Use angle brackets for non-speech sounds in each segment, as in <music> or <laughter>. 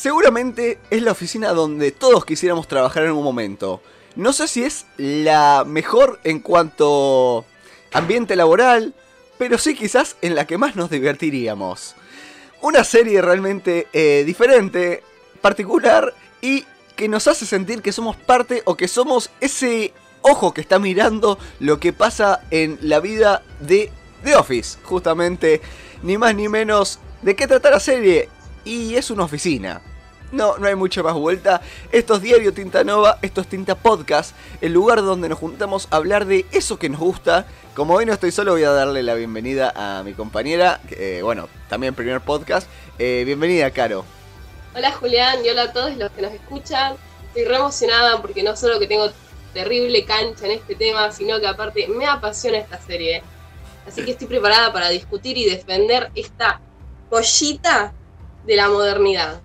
Seguramente es la oficina donde todos quisiéramos trabajar en un momento. No sé si es la mejor en cuanto ambiente laboral, pero sí quizás en la que más nos divertiríamos. Una serie realmente eh, diferente, particular y que nos hace sentir que somos parte o que somos ese ojo que está mirando lo que pasa en la vida de The Office. Justamente, ni más ni menos de qué trata la serie. Y es una oficina. No, no hay mucha más vuelta. Esto es Diario Tinta Nova, esto es Tinta Podcast, el lugar donde nos juntamos a hablar de eso que nos gusta. Como hoy no estoy solo, voy a darle la bienvenida a mi compañera, eh, bueno, también primer podcast. Eh, bienvenida, Caro. Hola Julián y hola a todos los que nos escuchan. Estoy re emocionada porque no solo que tengo terrible cancha en este tema, sino que aparte me apasiona esta serie. Así que estoy preparada para discutir y defender esta pollita de la modernidad.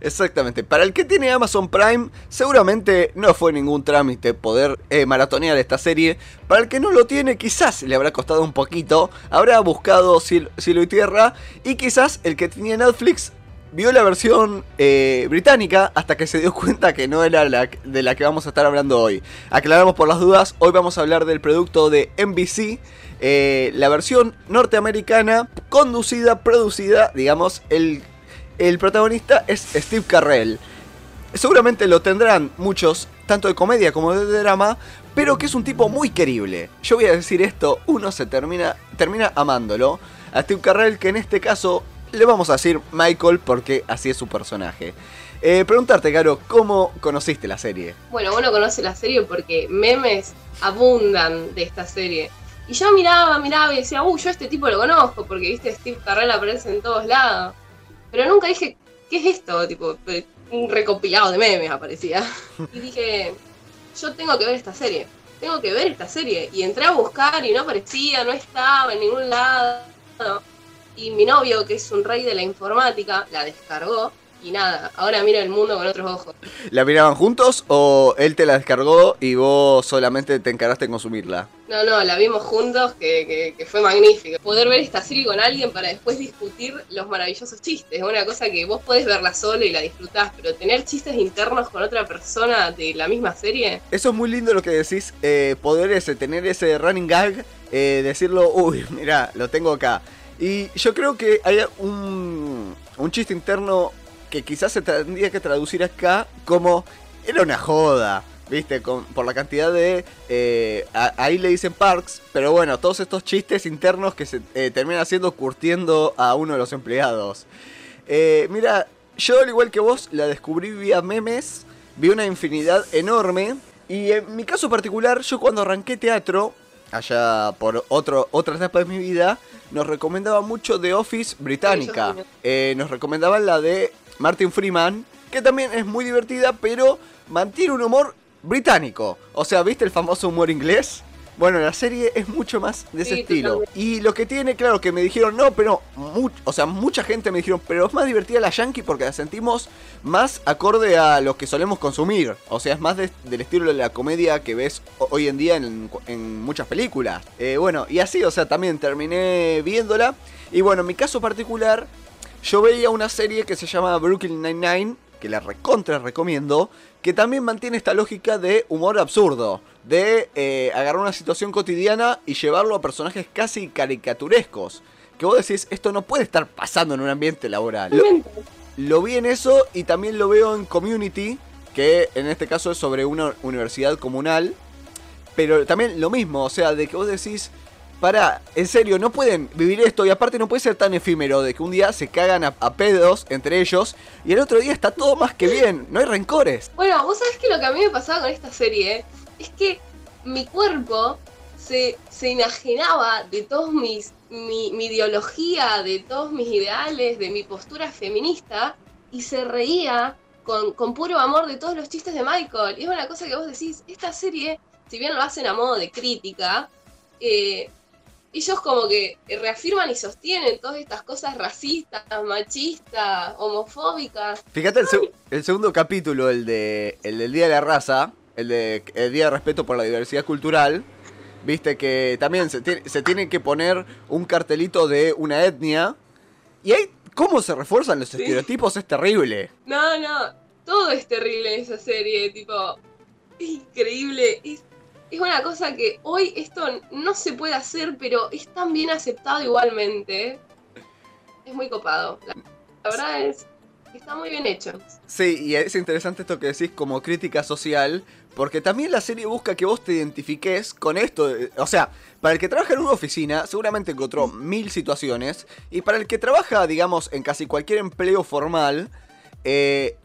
Exactamente. Para el que tiene Amazon Prime, seguramente no fue ningún trámite poder eh, maratonear esta serie. Para el que no lo tiene, quizás le habrá costado un poquito. Habrá buscado cielo, y tierra. Y quizás el que tenía Netflix vio la versión eh, británica hasta que se dio <laughs> cuenta que no era la de la que vamos a estar hablando hoy. Aclaramos por las dudas, hoy vamos a hablar del producto de NBC, eh, la versión norteamericana, conducida, producida, digamos, el el protagonista es Steve Carrell. Seguramente lo tendrán muchos, tanto de comedia como de drama, pero que es un tipo muy querible. Yo voy a decir esto, uno se termina, termina amándolo. A Steve Carrell, que en este caso le vamos a decir Michael porque así es su personaje. Eh, preguntarte, Caro, ¿cómo conociste la serie? Bueno, uno conoce la serie porque memes abundan de esta serie. Y yo miraba, miraba y decía, uy, yo a este tipo lo conozco, porque viste, Steve Carrell aparece en todos lados. Pero nunca dije, ¿qué es esto? Tipo, un recopilado de memes aparecía. <laughs> Y dije, yo tengo que ver esta serie. Tengo que ver esta serie. Y entré a buscar y no aparecía, no estaba en ningún lado. Y mi novio, que es un rey de la informática, la descargó y nada, ahora mira el mundo con otros ojos. ¿La miraban juntos o él te la descargó y vos solamente te encaraste en consumirla? No, no, la vimos juntos, que, fue magnífico. Poder ver esta serie con alguien para después discutir los maravillosos chistes. Es una cosa que vos podés verla solo y la disfrutás, pero tener chistes internos con otra persona de la misma serie. Eso es muy lindo lo que decís, eh, poder ese, tener ese running gag, eh, decirlo, uy, mira, lo tengo acá. Y yo creo que hay un, un chiste interno que quizás se tendría que traducir acá como era una joda. ¿Viste? Con, por la cantidad de... Eh, ahí le dicen parks, pero bueno, todos estos chistes internos que se eh, terminan haciendo curtiendo a uno de los empleados. Eh, mira, yo al igual que vos la descubrí vía memes, vi una infinidad enorme. Y en mi caso particular, yo cuando arranqué teatro, allá por otro, otra etapa de mi vida, nos recomendaba mucho The Office británica. nos recomendaban la de Martin Freeman, que también es muy divertida, pero mantiene un humor británico. O sea, ¿viste el famoso humor inglés? Bueno, la serie es mucho más de ese estilo. Y lo que tiene, claro, que me dijeron, no, pero, o sea, mucha gente me dijeron, pero es más divertida la Yankee porque la sentimos más acorde a lo que solemos consumir. O sea, es más del estilo de la comedia que ves hoy en día en, muchas películas. Eh, bueno, y así, o sea, también terminé viéndola. Y bueno, en mi caso particular, yo veía una serie que se llama Brooklyn Nine-Nine, que la recontra recomiendo, que también mantiene esta lógica de humor absurdo, de eh, agarrar una situación cotidiana y llevarlo a personajes casi caricaturescos. Que vos decís, esto no puede estar pasando en un ambiente laboral. Lo, vi en eso y también lo veo en Community, que en este caso es sobre una universidad comunal. Pero también lo mismo, o sea, de que vos decís, para, en serio, no pueden vivir esto y aparte no puede ser tan efímero de que un día se cagan a, pedos entre ellos y el otro día está todo más que bien, no hay rencores. Bueno, vos sabés que lo que a mí me pasaba con esta serie es que mi cuerpo se, se enajenaba de todos mis, mi, mi ideología, de todos mis ideales, de mi postura feminista y se reía con, con, puro amor de todos los chistes de Michael. Y es una cosa que vos decís, esta serie, si bien lo hacen a modo de crítica, eh, ellos como que reafirman y sostienen todas estas cosas racistas, machistas, homofóbicas. Fíjate el, segundo capítulo, el, de, el del Día de la Raza, el de el Día de Respeto por la Diversidad Cultural, viste que también se tiene, se tiene que poner un cartelito de una etnia. y ahí, cómo se refuerzan los estereotipos es terrible. No, no, todo es terrible en esa serie, tipo, es increíble, es, es una cosa que hoy esto no se puede hacer, pero es tan bien aceptado igualmente. Es muy copado. La, verdad es, está muy bien hecho. Sí, y es interesante esto que decís como crítica social, porque también la serie busca que vos te identifiques con esto. o sea, para el que trabaja en una oficina, seguramente encontró mil situaciones. Y para el que trabaja, digamos, en casi cualquier empleo formal, eh,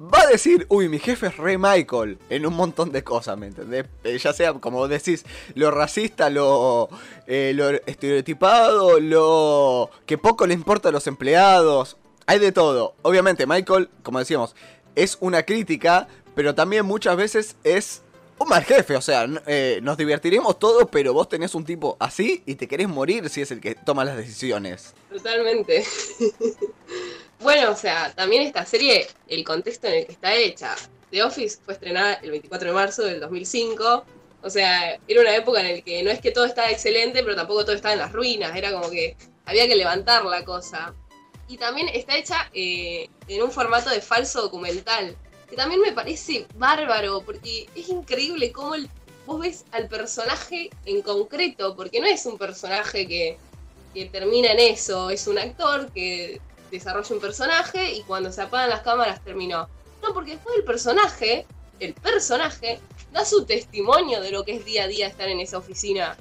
va a decir, uy, mi jefe es re Michael en un montón de cosas, ¿me entendés? Eh, ya sea, como decís, lo racista, lo, eh, lo estereotipado, lo que poco le importa a los empleados. Hay de todo. Obviamente, Michael, como decíamos, es una crítica, pero también muchas veces es un mal jefe. O sea, eh, nos divertiremos todo, pero vos tenés un tipo así y te querés morir si es el que toma las decisiones. Totalmente. <laughs> bueno, o sea, también esta serie, el contexto en el que está hecha. The Office fue estrenada el 24 de marzo del 2005. O sea, era una época en la que no es que todo estaba excelente, pero tampoco todo estaba en las ruinas. Era como que había que levantar la cosa. Y también está hecha eh, en un formato de falso documental. Que también me parece bárbaro, porque es increíble cómo el- vos ves al personaje en concreto, porque no es un personaje que que termina en eso. Es un actor que desarrolla un personaje y cuando se apagan las cámaras terminó. No, porque después el personaje, el personaje, da su testimonio de lo que es día a día estar en esa oficina.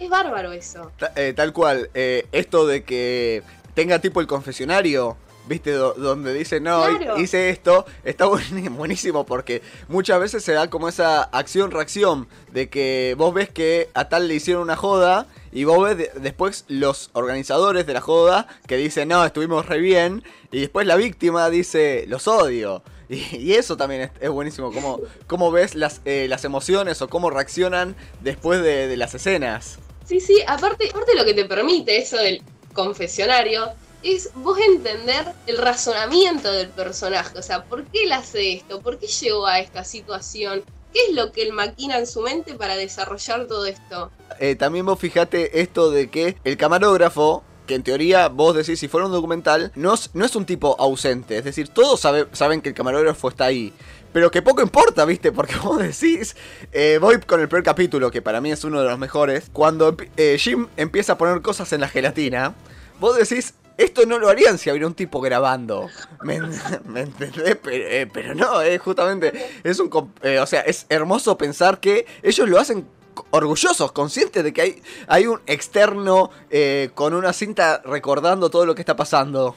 Es bárbaro eso. Eh, tal cual, eh, esto de que tenga tipo el confesionario, ¿viste? Do- donde dice, no, Claro. hice esto, está <laughs> buen- buenísimo porque muchas veces se da como esa acción-reacción de que vos ves que a tal le hicieron una joda y vos ves de- después los organizadores de la joda que dicen, no, estuvimos re bien, y después la víctima dice, los odio. <laughs> Y, eso también es, es buenísimo, cómo, cómo ves las, eh, las emociones o cómo reaccionan después de, de las escenas. Sí, sí, aparte, aparte lo que te permite eso del confesionario es vos entender el razonamiento del personaje. O sea, ¿por qué él hace esto? ¿Por qué llegó a esta situación? ¿Qué es lo que él maquina en su mente para desarrollar todo esto? Eh, también vos fijate esto de que el camarógrafo, que en teoría vos decís si fuera un documental, no es, no es un tipo ausente. Es decir, todos sabe- saben que el camarógrafo está ahí. Pero que poco importa, ¿viste? Porque vos decís, eh, voy con el primer capítulo, que para mí es uno de los mejores. Cuando eh, Jim empieza a poner cosas en la gelatina, vos decís, esto no lo harían si hubiera un tipo grabando. ¿Me, <laughs> me entendés? Pero, eh, pero no, es justamente, es un, eh, o sea, es hermoso pensar que ellos lo hacen orgullosos, conscientes de que hay, hay un externo eh, con una cinta recordando todo lo que está pasando.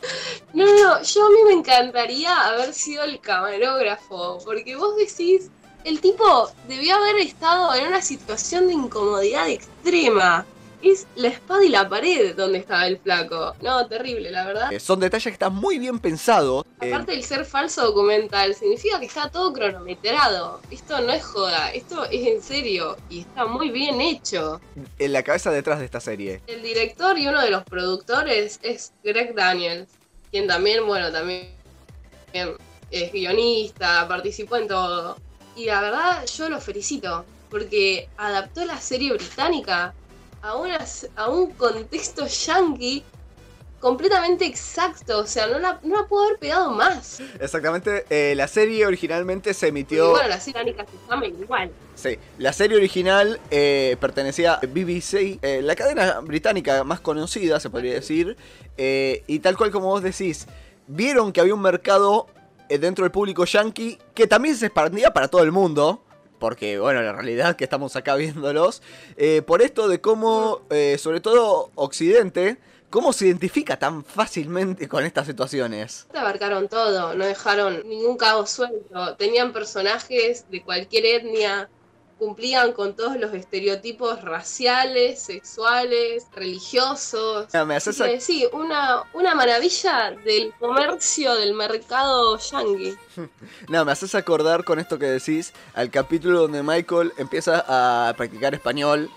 No, no, yo a mí me encantaría haber sido el camarógrafo, porque vos decís, el tipo debió haber estado en una situación de incomodidad extrema. Es la espada y la pared donde estaba el flaco. No, terrible, la verdad. Eh, son detalles que están muy bien pensados. Eh, Aparte del ser falso documental, significa que está todo cronometrado. Esto no es joda, esto es en serio y está muy bien hecho. en la cabeza detrás de esta serie. El director y uno de los productores es Greg Daniels, quien también, bueno, también es guionista, participó en todo. Y la verdad, yo lo felicito, porque adaptó la serie británica a, una, a un contexto yankee completamente exacto. O sea, no la, no la puedo haber pegado más. Exactamente, eh, la serie originalmente se emitió... bueno, la serie británica se llama igual. Sí, la serie original eh, pertenecía a BBC, eh, la cadena británica más conocida, se podría decir, y tal cual como vos decís, vieron que había un mercado dentro del público yankee que también se expandía para todo el mundo. Porque, bueno, la realidad que estamos acá viéndolos. eh, por esto de cómo, eh, sobre todo Occidente, cómo se identifica tan fácilmente con estas situaciones. Abarcaron todo, no dejaron ningún cabo suelto. Tenían personajes de cualquier etnia, cumplían con todos los estereotipos raciales, sexuales, religiosos. Ah, me haces que, sí, una, una maravilla del comercio del mercado yankee. <laughs> No, me haces acordar con esto que decís al capítulo donde Michael empieza a practicar español,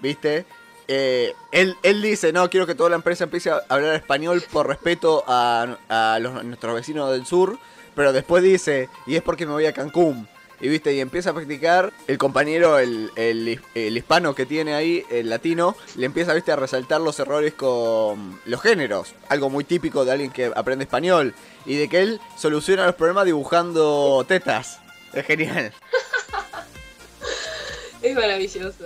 ¿viste? Eh, él, él dice, no, quiero que toda la empresa empiece a hablar español por respeto a, a los- nuestros vecinos del sur, pero después dice, y es porque me voy a Cancún. Y viste, y empieza a practicar. El compañero, el, el, el hispano que tiene ahí, el latino, le empieza, viste, a resaltar los errores con los géneros. Algo muy típico de alguien que aprende español. Y de que él soluciona los problemas dibujando tetas. Es genial. <laughs> Es maravilloso.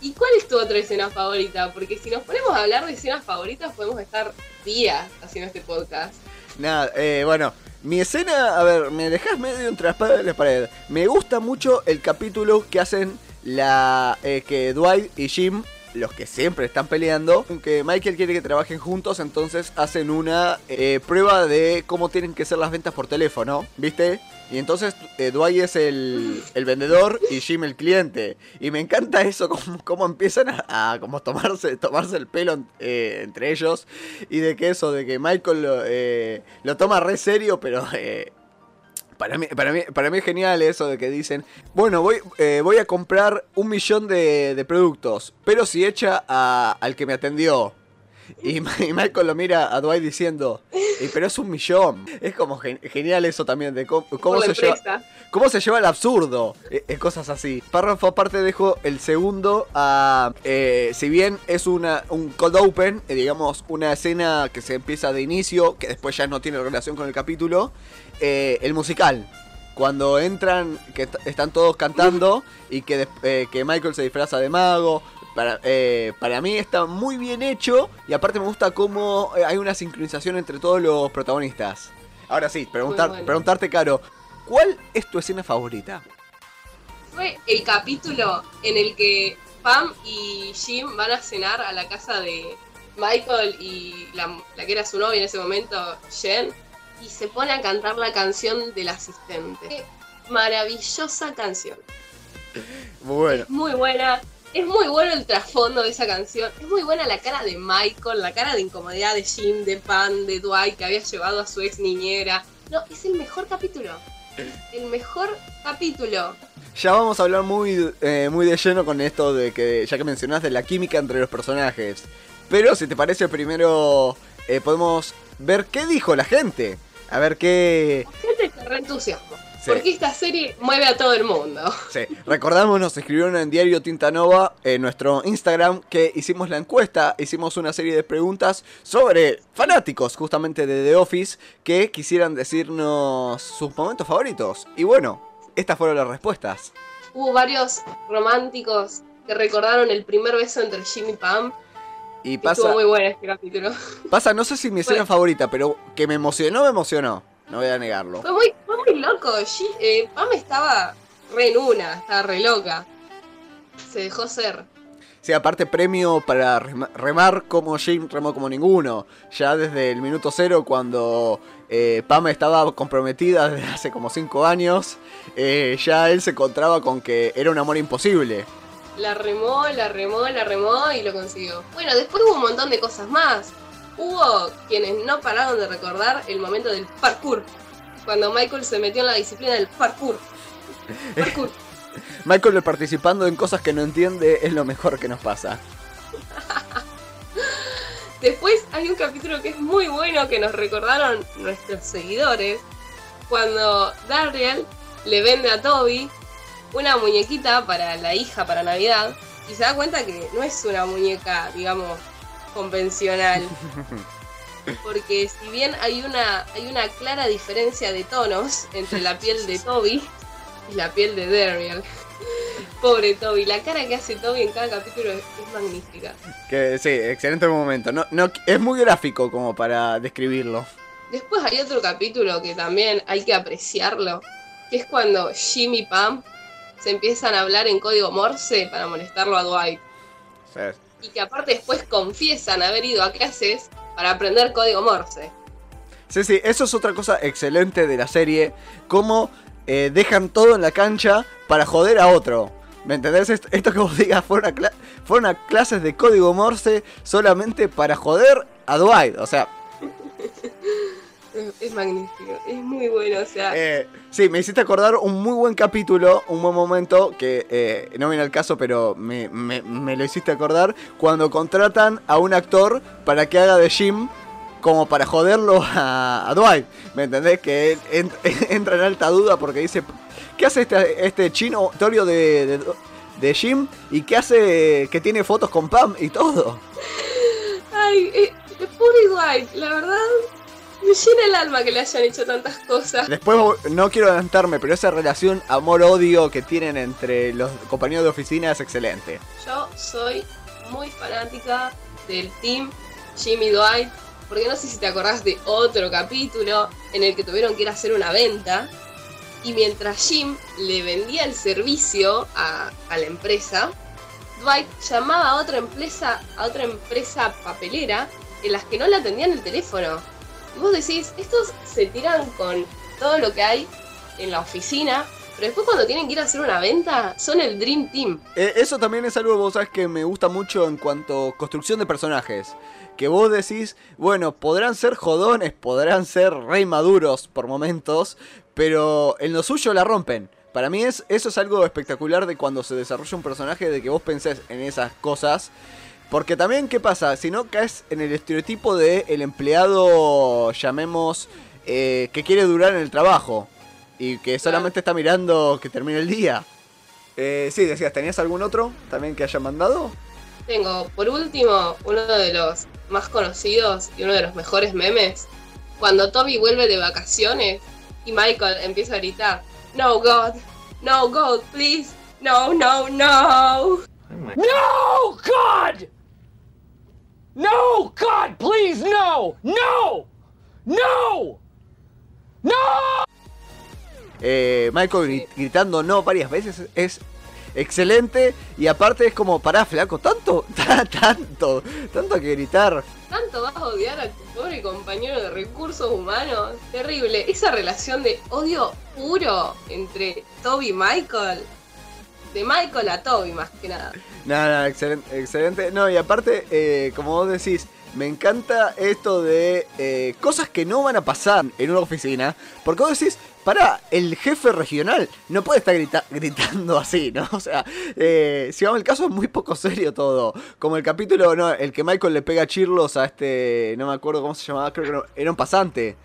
¿Y cuál es tu otra escena favorita? Porque si nos ponemos a hablar de escenas favoritas, podemos estar días haciendo este podcast. Nada, eh, bueno, mi escena, a ver, me dejas medio entre la espada y la pared. Me gusta mucho el capítulo que hacen la eh, que Dwight y Jim, los que siempre están peleando, que Michael quiere que trabajen juntos, entonces hacen una eh, prueba de cómo tienen que ser las ventas por teléfono, ¿viste? Y entonces eh, Dwight es el, el vendedor y Jim el cliente. Y me encanta eso, <laughs> cómo, cómo empiezan a, como tomarse, tomarse el pelo eh, entre ellos. Y de que eso, de que Michael lo, eh, lo toma re serio, pero eh, para mí, para, mí, para mí es genial eso de que dicen, bueno, voy, eh, voy a comprar un millón de, de productos, pero si echa al que me atendió. Y, Michael lo mira a Dwight diciendo, "Y pero es un millón. Es como gen- genial eso también de cómo, se lleva... ¿Cómo se lleva el absurdo? Eh, eh, cosas así. Párrafo aparte dejo el segundo a... eh, si bien es una, un cold open, eh, digamos una escena que se empieza de inicio, que después ya no tiene relación con el capítulo, eh, el musical. Cuando entran, que est- están todos cantando y que, eh, que Michael se disfraza de mago. Para, eh, para mí está muy bien hecho y aparte me gusta cómo eh, hay una sincronización entre todos los protagonistas. Ahora sí, preguntar, bueno. preguntarte, Caro, ¿cuál es tu escena favorita? Fue el capítulo en el que Pam y Jim van a cenar a la casa de Michael y la, la que era su novia en ese momento, Jen, y se pone a cantar la canción del asistente. Qué maravillosa canción. Muy bueno. Muy buena. Es muy bueno el trasfondo de esa canción. Es muy buena la cara de Michael, la cara de incomodidad de Jim, de Pam, de Dwight, que había llevado a su ex niñera. No, es el mejor capítulo. El mejor capítulo. Ya vamos a hablar muy, eh, muy de lleno con esto de que, ya que mencionás, de la química entre los personajes. Pero si te parece, primero eh, podemos ver qué dijo la gente. A ver qué... Gente que reentusiasmo. Sí. Porque esta serie mueve a todo el mundo. Sí, recordamos, nos escribieron en Diario Tinta Nova, en nuestro Instagram, que hicimos la encuesta, hicimos una serie de preguntas sobre fanáticos justamente de The Office que quisieran decirnos sus momentos favoritos. Y bueno, estas fueron las respuestas. Hubo varios románticos que recordaron el primer beso entre Jim y Pam. Y Y pasa, estuvo muy bueno este capítulo. pasa, no sé si mi escena Bueno. favorita, pero que me emocionó, me emocionó. No voy a negarlo. Fue muy, fue muy loco. Eh, Pam estaba re en una, estaba re loca. Se dejó ser. Sí, aparte premio para rema- remar como Jim remó como ninguno. Ya desde el minuto cero, cuando eh, Pam estaba comprometida desde hace como 5 años, eh, ya él se encontraba con que era un amor imposible. La remó, la remó, la remó y lo consiguió. Bueno, después hubo un montón de cosas más. Hubo quienes no pararon de recordar el momento del parkour. Cuando Michael se metió en la disciplina del parkour. <laughs> Parkour. Michael participando en cosas que no entiende es lo mejor que nos pasa. <laughs> Después hay un capítulo que es muy bueno que nos recordaron nuestros seguidores. Cuando Dariel le vende a Toby una muñequita para la hija para Navidad. Y se da cuenta que no es una muñeca, digamos, convencional. <laughs> Porque si bien hay una, hay una clara diferencia de tonos entre la piel de Toby y la piel de Dariel. <laughs> Pobre Toby, la cara que hace Toby en cada capítulo es, es magnífica. Que sí, excelente momento. No, no, es muy gráfico como para describirlo. Después hay otro capítulo que también hay que apreciarlo, que es cuando Jim y Pam se empiezan a hablar en código Morse para molestarlo a Dwight. Sí. Y que aparte después confiesan haber ido a clases para aprender código Morse. Sí, sí, eso es otra cosa excelente de la serie. Cómo eh, dejan todo en la cancha para joder a otro. ¿Me entendés? Esto, que vos digas fueron, a cla- fueron a clases de código Morse solamente para joder a Dwight. O sea, <laughs> Es, magnífico, es muy bueno, o sea, eh, sí, me hiciste acordar un muy buen capítulo, un buen momento que eh, no viene al caso, pero me, me- me lo hiciste acordar. Cuando contratan a un actor para que haga de Jim como para joderlo <laughs> a, Dwight. ¿Me entendés? Que <laughs> entra en alta duda porque dice, ¿qué hace este, este chino Torio de, de, Jim? ¿Y qué hace que tiene fotos con Pam y todo? Ay, eh, pobre Dwight, la verdad me llena el alma que le hayan hecho tantas cosas. Después no quiero adelantarme, pero esa relación amor-odio que tienen entre los compañeros de oficina es excelente. Yo soy muy fanática del team Jimmy Dwight, porque no sé si te acordás de otro capítulo en el que tuvieron que ir a hacer una venta y mientras Jim le vendía el servicio a, a la empresa, Dwight llamaba a otra empresa, a otra empresa papelera en las que no le atendían el teléfono vos decís, estos se tiran con todo lo que hay en la oficina, pero después cuando tienen que ir a hacer una venta, son el Dream Team. Eh, eso también es algo, vos sabes, que me gusta mucho en cuanto a construcción de personajes. Que vos decís, bueno, podrán ser jodones, podrán ser rey maduros por momentos, pero en lo suyo la rompen. Para mí es, eso es algo espectacular de cuando se desarrolla un personaje, de que vos pensés en esas cosas porque también, ¿qué pasa? Si no caes en el estereotipo de el empleado, llamemos, eh, que quiere durar en el trabajo y que solamente está mirando que termine el día. Eh, sí, decías, ¿tenías algún otro también que haya mandado? Tengo, por último, uno de los más conocidos y uno de los mejores memes. Cuando Toby vuelve de vacaciones y Michael empieza a gritar, No God, no God, please, no, no, no. No God! No, God, please, no, no, no, no. Eh, Michael gritando no varias veces es excelente y aparte es como, pará, flaco, tanto, <laughs> tanto, tanto que gritar. Tanto vas a odiar a tu pobre compañero de recursos humanos. Terrible. Esa relación de odio puro entre Toby y Michael de Michael a Toby más que nada. No, no, excelente, excelente. No, y aparte, eh, como vos decís, me encanta esto de eh, cosas que no van a pasar en una oficina. Porque vos decís, para, el jefe regional no puede estar gritando así, ¿no? <laughs> O sea, eh, si vamos el caso es muy poco serio todo. Como el capítulo, no, el que Michael le pega chirlos a este, no me acuerdo cómo se llamaba, creo que era un pasante.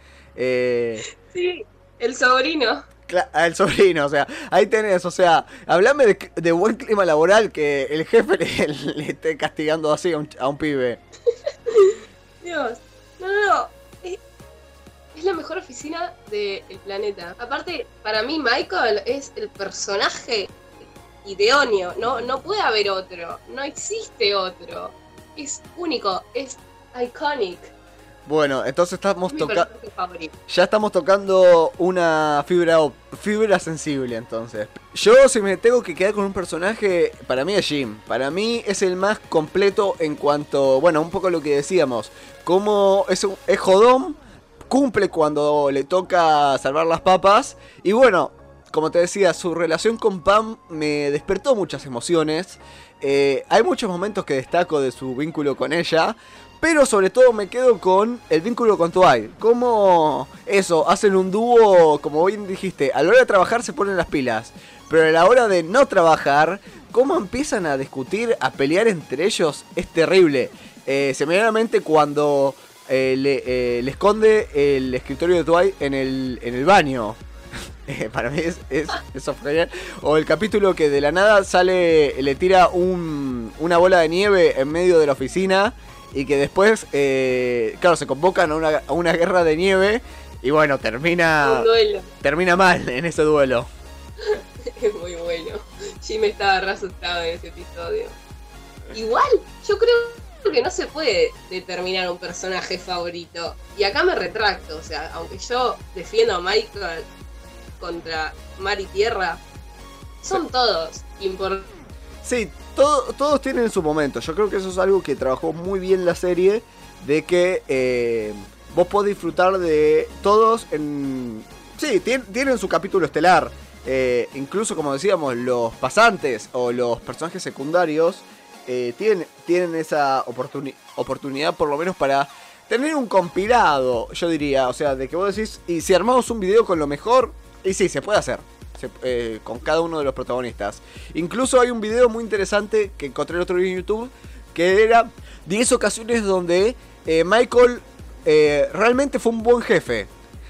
sí, el sobrino. El sobrino, o sea, ahí tenés, o sea, hablame de, buen clima laboral que el jefe <laughs> le, esté castigando así a un, pibe. <laughs> Dios, no, no, no, es, la mejor oficina del planeta. Aparte, para mí Michael es el personaje idóneo, no, no puede haber otro, no existe otro, es único, es iconic. Bueno, entonces estamos tocando. Ya estamos tocando una fibra fibra sensible, entonces. Yo, si me tengo que quedar con un personaje, para mí es Jim. Para mí es el más completo en cuanto. Bueno, un poco lo que decíamos. Como es, es jodón, cumple cuando le toca salvar las papas. Y bueno, como te decía, su relación con Pam me despertó muchas emociones. Eh, hay muchos momentos que destaco de su vínculo con ella. Pero sobre todo me quedo con el vínculo con Dwight. Como eso, hacen un dúo, como bien dijiste, a la hora de trabajar se ponen las pilas. Pero a la hora de no trabajar, cómo empiezan a discutir, a pelear entre ellos, es terrible. Eh, cuando eh, eh, le, esconde el escritorio de Dwight en el, en el baño. <laughs> para mí es, es. O el capítulo que de la nada sale, le tira una bola de nieve en medio de la oficina y que después, eh, claro, se convocan a una, a una, guerra de nieve y bueno, termina, termina mal en ese duelo. <laughs> es muy bueno. Jim estaba re asustado en ese episodio. Igual, yo creo que no se puede determinar un personaje favorito. Y acá me retracto, o sea, aunque yo defiendo a Michael contra Mar y Tierra, son todos importantes. Sí, todos tienen su momento. Yo creo que eso es algo que trabajó muy bien la serie. De que eh, vos podés disfrutar de todos en... Sí, tienen, su capítulo estelar. Eh, incluso como decíamos, los pasantes o los personajes secundarios eh, tienen, tienen esa oportunidad por lo menos para tener un compilado, yo diría. O sea, de que vos decís, y si armamos un video con lo mejor, y sí, se puede hacer. Eh, con cada uno de los protagonistas. Incluso hay un video muy interesante que encontré el otro día en YouTube, que era 10 ocasiones donde eh, Michael eh, realmente fue un buen jefe.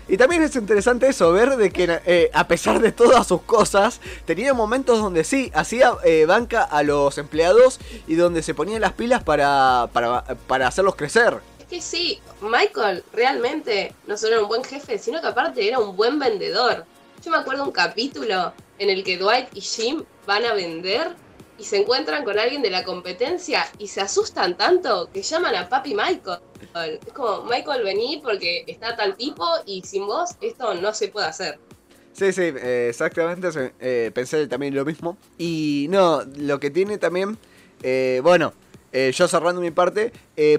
Y también es interesante eso, ver de que a pesar de todas sus cosas, tenía momentos donde sí, hacía banca a los empleados y donde se ponía las pilas para, para, para hacerlos crecer. Es que sí, Michael realmente no solo era un buen jefe, sino que aparte era un buen vendedor. Yo me acuerdo un capítulo en el que Dwight y Jim van a vender y se encuentran con alguien de la competencia y se asustan tanto que llaman a papi Michael. Es como, Michael, vení porque está tal tipo y sin vos esto no se puede hacer. Sí, sí, eh, exactamente, eh, pensé también lo mismo. Y no, lo que tiene también, eh, bueno, yo cerrando mi parte,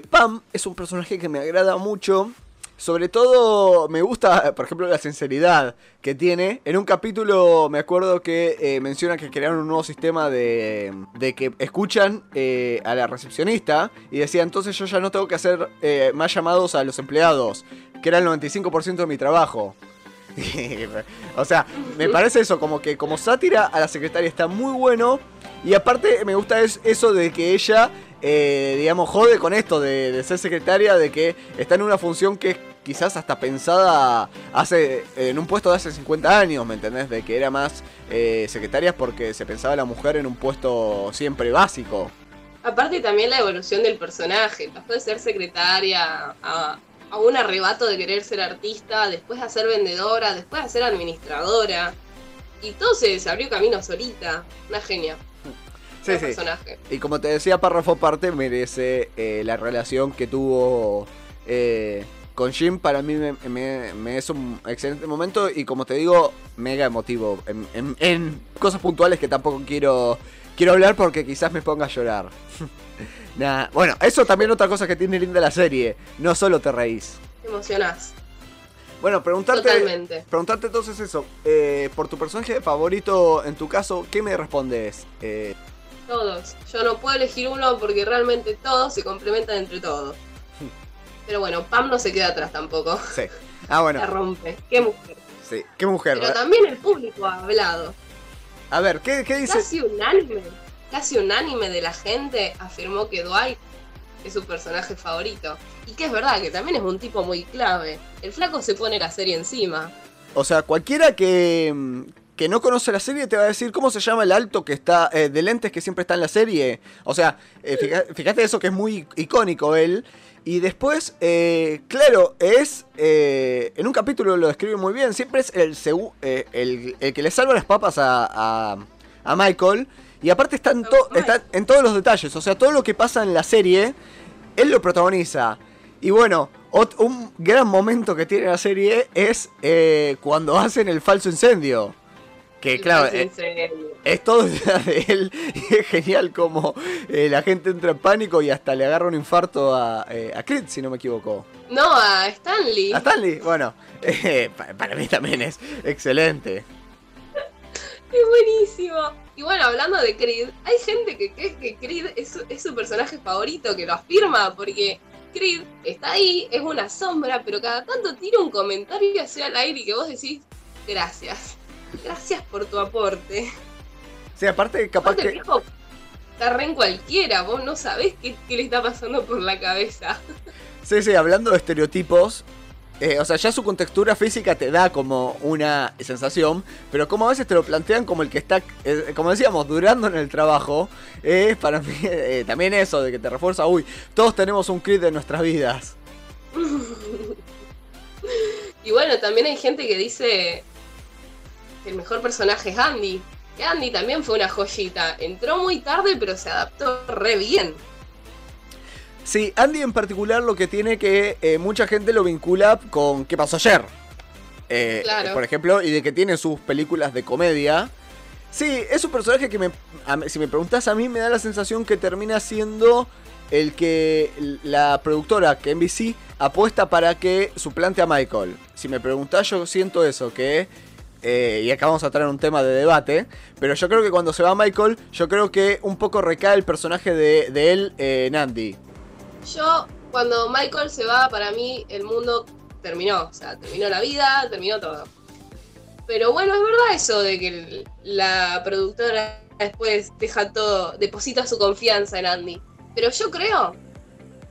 Pam es un personaje que me agrada mucho sobre todo me gusta, por ejemplo, la sinceridad que tiene. En un capítulo me acuerdo que eh, menciona que crearon un nuevo sistema de, de que escuchan eh, a la recepcionista y decía, entonces yo ya no tengo que hacer eh, más llamados a los empleados, que era el 95% de mi trabajo. <laughs> o sea, me parece eso, como que como sátira a la secretaria está muy bueno. Y aparte me gusta eso de que ella eh, digamos, jode con esto de, ser secretaria, de que está en una función que es quizás hasta pensada hace en un puesto de hace 50 años, ¿me entendés? De que era más eh, secretaria porque se pensaba la mujer en un puesto siempre básico. Aparte también la evolución del personaje, pasó de ser secretaria a, a un arrebato de querer ser artista, después a ser vendedora, después a ser administradora. Y todo se abrió camino solita, una genia. Sí, sí. Y como te decía, párrafo parte merece eh, la relación que tuvo eh, con Jim. Para mí me, es un excelente momento y como te digo, mega emotivo. En, cosas puntuales que tampoco quiero, quiero hablar porque quizás me ponga a llorar. <laughs> bueno, eso también otra cosa que tiene linda la serie. No solo te reís. Te emocionás. Bueno, preguntarte, preguntarte entonces eso. Eh, por tu personaje favorito, en tu caso, ¿qué me respondes? Eh, todos. Yo no puedo elegir uno porque realmente todos se complementan entre todos. Pero bueno, Pam no se queda atrás tampoco. Sí. Ah, bueno. La rompe. Qué mujer. Sí, qué mujer. Pero también el público ha hablado. A ver, ¿qué, qué dice? Casi unánime. Casi unánime de la gente afirmó que Dwight es su personaje favorito. Y que es verdad, que también es un tipo muy clave. El flaco se pone la serie encima. O sea, cualquiera que, que no conoce la serie te va a decir cómo se llama el alto que está eh, de lentes que siempre está en la serie. O sea, eh, fíjate, eso que es muy icónico él. Y después, eh, claro, es. en un capítulo lo describe muy bien. Siempre es el, el, el que le salva las papas a, a, Michael. Y aparte está en, está en todos los detalles. O sea, todo lo que pasa en la serie, él lo protagoniza. Y bueno, un gran momento que tiene la serie es cuando hacen el falso incendio. Que claro, es, todo <laughs> de él y es genial como eh, la gente entra en pánico y hasta le agarra un infarto a, eh, a Creed, si no me equivoco. No, a Stanley. A Stanley, bueno, <laughs> eh, para, mí también es excelente. Es buenísimo. Y bueno, hablando de Creed, hay gente que cree que Creed es, es su personaje favorito, que lo afirma, porque Creed está ahí, es una sombra, pero cada tanto tira un comentario hacia el aire y que vos decís, gracias. Gracias por tu aporte. Sí, aparte, capaz que. Viejo, está en cualquiera, vos no sabés qué, le está pasando por la cabeza. Sí, sí, hablando de estereotipos, eh, o sea, ya su contextura física te da como una sensación, pero como a veces te lo plantean como el que está, eh, como decíamos, durando en el trabajo, es para mí <laughs> eh, también eso de que te refuerza, uy, todos tenemos un crit en nuestras vidas. <laughs> y bueno, también hay gente que dice, el mejor personaje es Andy. Que Andy también fue una joyita. Entró muy tarde, pero se adaptó re bien. Sí, Andy en particular lo que tiene que eh, mucha gente lo vincula con qué pasó ayer. Eh, por ejemplo, y de que tiene sus películas de comedia. Sí, es un personaje que me, si me preguntas a mí me da la sensación que termina siendo el que la productora, que NBC, apuesta para que suplante a Michael. Si me preguntas yo siento eso, que eh, y acá vamos a traer un tema de debate, pero yo creo que cuando se va Michael, yo creo que un poco recae el personaje de, él eh, en Andy. Yo, cuando Michael se va, para mí el mundo terminó, o sea, terminó la vida, terminó todo. Pero bueno, es verdad eso de que la productora después deja todo, deposita su confianza en Andy. Pero yo creo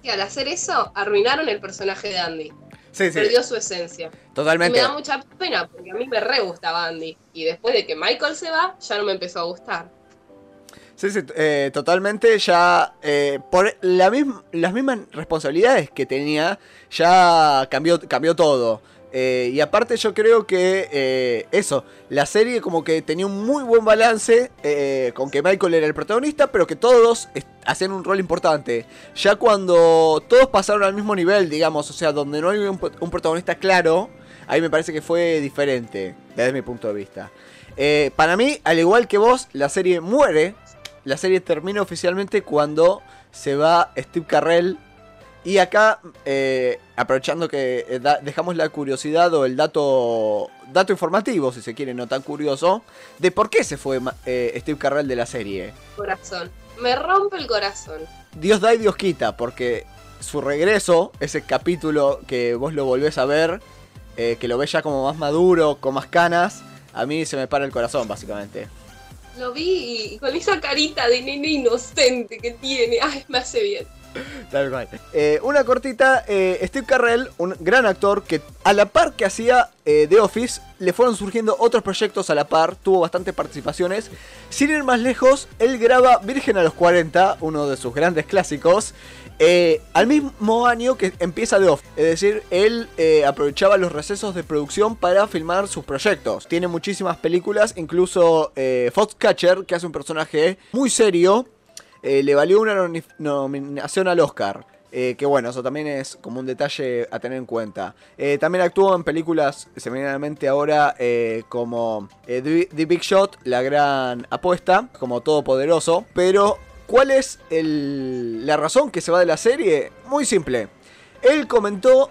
que al hacer eso arruinaron el personaje de Andy. Sí, sí, Perdió su esencia. Y totalmente. me da mucha pena porque a mí me re gustaba Andy. Y después de que Michael se va, ya no me empezó a gustar. Sí, sí, eh, totalmente. Ya eh, por la misma, las mismas responsabilidades que tenía, ya cambió, cambió todo. Eh, y aparte yo creo que eh, eso, la serie como que tenía un muy buen balance eh, con que Michael era el protagonista, pero que todos hacían un rol importante. Ya cuando todos pasaron al mismo nivel, digamos, o sea, donde no hay un, un protagonista claro, ahí me parece que fue diferente, desde mi punto de vista. Eh, para mí, al igual que vos, la serie muere. La serie termina oficialmente cuando se va Steve Carrell. Y acá, eh, aprovechando que eh, da- dejamos la curiosidad o el dato, dato informativo, si se quiere, no tan curioso, de por qué se fue eh, Steve Carrell de la serie. Corazón. Me rompe el corazón. Dios da y Dios quita, porque su regreso, ese capítulo que vos lo volvés a ver, eh, que lo ves ya como más maduro, con más canas, a mí se me para el corazón, básicamente. Lo vi y con esa carita de nene inocente que tiene. Ay, me hace bien. <laughs> Eh, una cortita, eh, Steve Carrell, un gran actor que a la par que hacía eh, The Office, le fueron surgiendo otros proyectos a la par, tuvo bastantes participaciones. Sin ir más lejos, él graba Virgen a los 40, uno de sus grandes clásicos, al mismo año que empieza The Office. Es decir, él aprovechaba los recesos de producción para filmar sus proyectos. Tiene muchísimas películas, incluso Foxcatcher, que hace un personaje muy serio, eh, le valió una nominación al Oscar. eh, que bueno, eso también es como un detalle a tener en cuenta. Eh, también actuó en películas, se ahora, como The, Big Shot, La Gran Apuesta, como Todopoderoso. Pero, ¿cuál es la razón que se va de la serie? Muy simple. Él comentó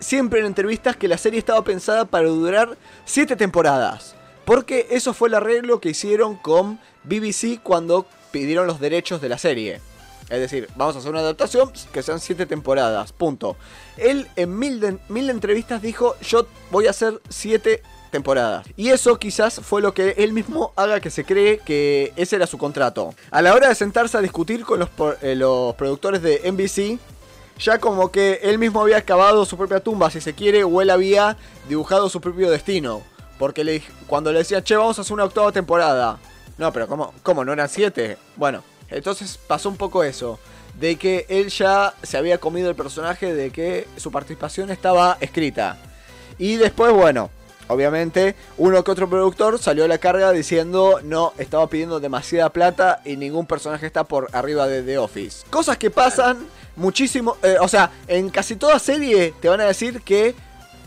siempre en entrevistas que la serie estaba pensada para durar 7 temporadas. Porque eso fue el arreglo que hicieron con BBC cuando pidieron los derechos de la serie. Es decir, vamos a hacer una adaptación que sean 7 temporadas, punto. Él en mil, de- mil entrevistas dijo, yo voy a hacer 7 temporadas. Y eso quizás fue lo que él mismo haga que se cree que ese era su contrato. A la hora de sentarse a discutir con los, eh, los productores de NBC, ya como que él mismo había excavado su propia tumba, si se quiere, o él había dibujado su propio destino. Porque cuando le decía, che, vamos a hacer una octava temporada. No, pero ¿cómo, cómo no eran siete? Bueno, entonces pasó un poco eso. De que él ya se había comido el personaje, de que su participación estaba escrita. Y después, bueno, obviamente, uno que otro productor salió a la carga diciendo, no, estaba pidiendo demasiada plata y ningún personaje está por arriba de The Office. Cosas que pasan muchísimo, eh, o sea, en casi toda serie te van a decir que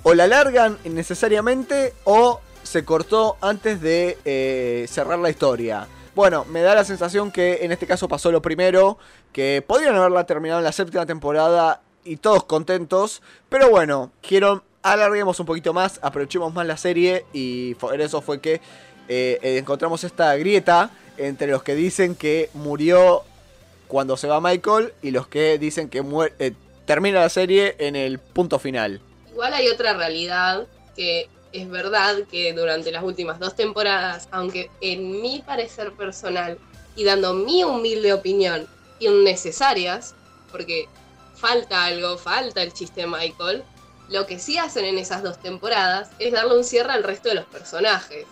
o la largan innecesariamente o se cortó antes de eh, cerrar la historia. Bueno, me da la sensación que en este caso pasó lo primero, que podrían haberla terminado en la séptima temporada y todos contentos, pero bueno, quiero alarguemos un poquito más, aprovechemos más la serie y por eso fue que eh, encontramos esta grieta entre los que dicen que murió cuando se va Michael y los que dicen que muere, eh, termina la serie en el punto final. Igual hay otra realidad que es verdad que durante las últimas dos temporadas, aunque en mi parecer personal y dando mi humilde opinión, innecesarias, porque falta algo, falta el chiste Michael, lo que sí hacen en esas dos temporadas es darle un cierre al resto de los personajes.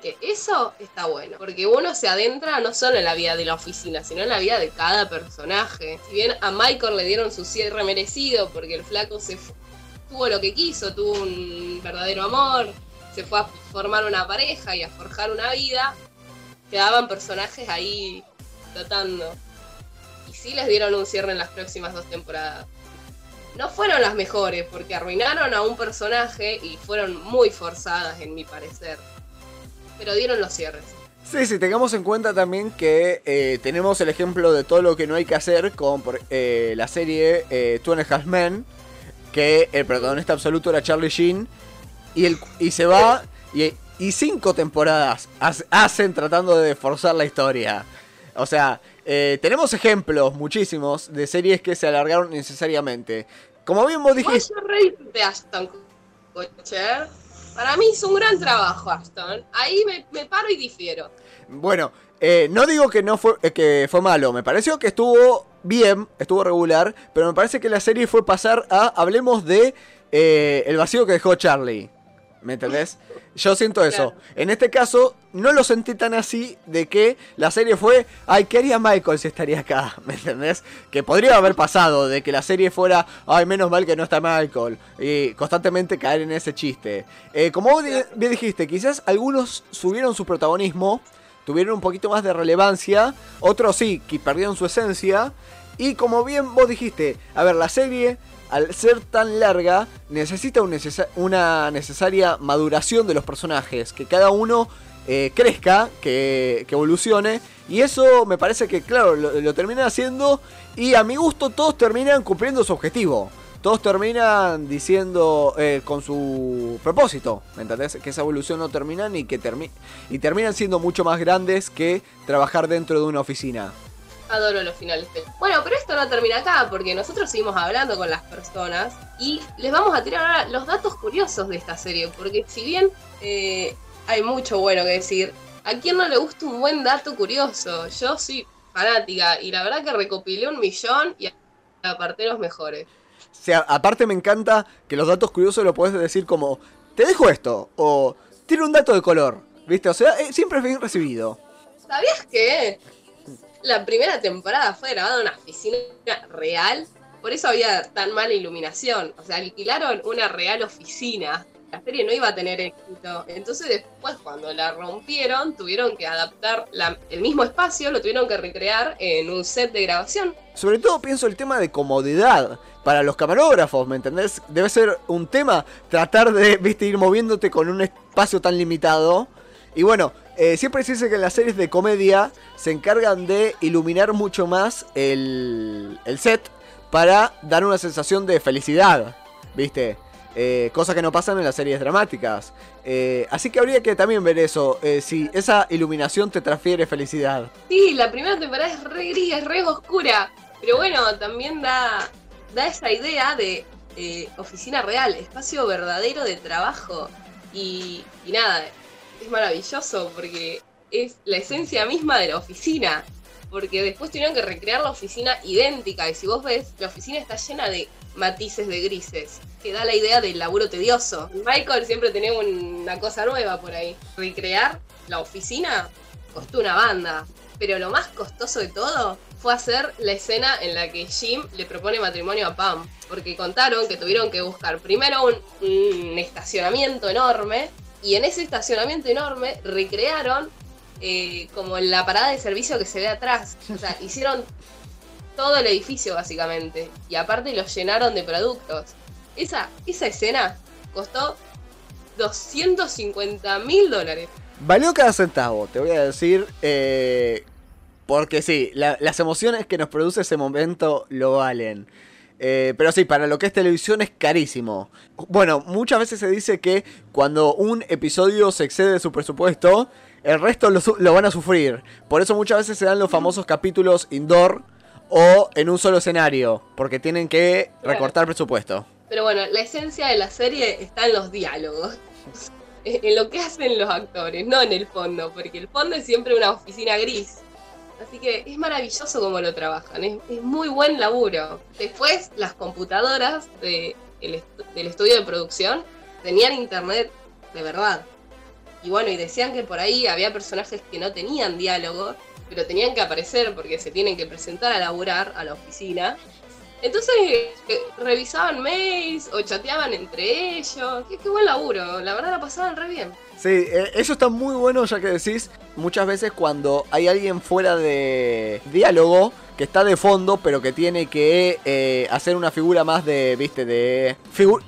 Que eso está bueno, porque uno se adentra no solo en la vida de la oficina, sino en la vida de cada personaje. Si bien a Michael le dieron su cierre merecido, porque el flaco se tuvo lo que quiso, tuvo un verdadero amor, se fue a formar una pareja y a forjar una vida, quedaban personajes ahí flotando. Y sí les dieron un cierre en las próximas dos temporadas. No fueron las mejores, porque arruinaron a un personaje y fueron muy forzadas, en mi parecer. Pero dieron los cierres. Sí, sí, tengamos en cuenta también que eh, tenemos el ejemplo de todo lo que no hay que hacer con eh, la serie eh, Two and a Half Men, que el protagonista absoluto era Charlie Sheen, y, el, y se va, y, y cinco temporadas hace- hacen tratando de forzar la historia. O sea, eh, tenemos ejemplos muchísimos de series que se alargaron necesariamente. Como bien vos dijiste... yo de Kutcher. Para mí hizo un gran trabajo Ashton. Ahí me, me paro y difiero. Bueno, eh, no digo que no fue, eh, que fue malo, me pareció que estuvo bien, estuvo regular, pero me parece que la serie fue pasar a, hablemos de eh, el vacío que dejó Charlie. ¿Me entendés? Yo siento eso. Claro. En este caso, no lo sentí tan así de que la serie fue, ay, ¿qué haría Michael si estaría acá? <laughs> ¿Me entendés? Que podría haber pasado de que la serie fuera, ay, menos mal que no está Michael. Y constantemente caer en ese chiste. Eh, como vos bien dijiste, quizás algunos subieron su protagonismo, tuvieron un poquito más de relevancia, otros sí, que perdieron su esencia. Y como bien vos dijiste, a ver, la serie, al ser tan larga, necesita una necesaria maduración de los personajes, que cada uno eh, crezca, que, evolucione. Y eso me parece que, claro, lo, terminan haciendo. Y a mi gusto todos terminan cumpliendo su objetivo. Todos terminan diciendo eh, con su propósito, ¿me entendés? Que esa evolución no terminan y que y terminan siendo mucho más grandes que trabajar dentro de una oficina. Adoro los finales. Bueno, pero esto no termina acá, porque nosotros seguimos hablando con las personas y les vamos a tirar ahora los datos curiosos de esta serie, porque si bien eh, hay mucho bueno que decir, ¿a quién no le gusta un buen dato curioso? Yo soy fanática y la verdad que recopilé un millón y aparté los mejores. O sea, aparte me encanta que los datos curiosos lo puedes decir como, te dejo esto, o tiene un dato de color, ¿viste? O sea, eh, siempre es bien recibido. ¿Sabías que la primera temporada fue grabada en una oficina real? Por eso había tan mala iluminación. O sea, alquilaron una real oficina. La serie no iba a tener éxito. Entonces después cuando la rompieron, tuvieron que adaptar el mismo espacio, lo tuvieron que recrear en un set de grabación. Sobre todo pienso el tema de comodidad para los camarógrafos, ¿me entendés? Debe ser un tema tratar de, viste, ir moviéndote con un espacio tan limitado. Y bueno, eh, siempre se dice que en las series de comedia se encargan de iluminar mucho más el, el set para dar una sensación de felicidad, ¿viste? Eh, cosa que no pasan en las series dramáticas. Eh, así que habría que también ver eso, eh, si esa iluminación te transfiere felicidad. Sí, la primera temporada es re gris, es re oscura. Pero bueno, también da, da esa idea de oficina real, espacio verdadero de trabajo. Y, y nada, es maravilloso porque es la esencia misma de la oficina. Porque después tuvieron que recrear la oficina idéntica. Y si vos ves, la oficina está llena de matices de grises. Que da la idea del laburo tedioso. Michael siempre tenía una cosa nueva por ahí. Recrear la oficina costó una banda. Pero lo más costoso de todo fue hacer la escena en la que Jim le propone matrimonio a Pam. Porque contaron que tuvieron que buscar primero un, un estacionamiento enorme. Y en ese estacionamiento enorme recrearon eh, como la parada de servicio que se ve atrás. O sea, <laughs> hicieron todo el edificio básicamente. Y aparte lo llenaron de productos. Esa, esa escena costó 250 mil dólares. Valió cada centavo, te voy a decir. eh, porque sí, la- las emociones que nos produce ese momento lo valen. Eh, pero sí, para lo que es televisión es carísimo. Bueno, muchas veces se dice que cuando un episodio se excede de su presupuesto, el resto lo, lo van a sufrir. Por eso muchas veces se dan los famosos capítulos indoor o en un solo escenario, porque tienen que recortar presupuesto. Pero bueno, la esencia de la serie está en los diálogos. <laughs> En lo que hacen los actores, no en el fondo, porque el fondo es siempre una oficina gris. Así que es maravilloso cómo lo trabajan, es, muy buen laburo. Después, las computadoras estu- del estudio de producción tenían internet de verdad. Y bueno, y decían que por ahí había personajes que no tenían diálogo, pero tenían que aparecer porque se tienen que presentar a laburar a la oficina. Entonces eh, revisaban mails o chateaban entre ellos. Qué, buen laburo, la verdad la pasaban re bien. Sí, eh, eso está muy bueno ya que decís muchas veces cuando hay alguien fuera de diálogo que está de fondo pero que tiene que eh, hacer una figura más de, viste, de...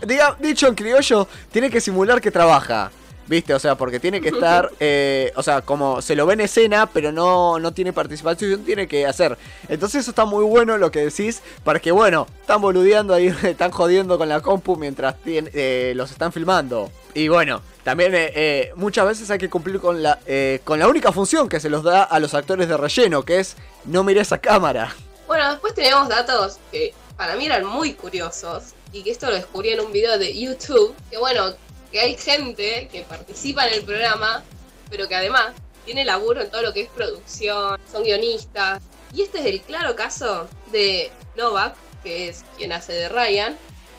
diga, dicho en criollo, tiene que simular que trabaja. ¿Viste? O sea, porque tiene que estar, <laughs> eh, o sea, como se lo ve en escena, pero no, no tiene participación, tiene que hacer. Entonces eso está muy bueno lo que decís, para que, bueno, están boludeando ahí, <laughs> están jodiendo con la compu mientras eh, los están filmando. Y bueno, también eh, eh, muchas veces hay que cumplir con la, eh, con la única función que se los da a los actores de relleno, que es no mires a cámara. Bueno, después tenemos datos que para mí eran muy curiosos y que esto lo descubrí en un video de YouTube, que bueno, que hay gente que participa en el programa, pero que además tiene laburo en todo lo que es producción, son guionistas, Y este es el claro caso de Novak, que es quien hace de Ryan,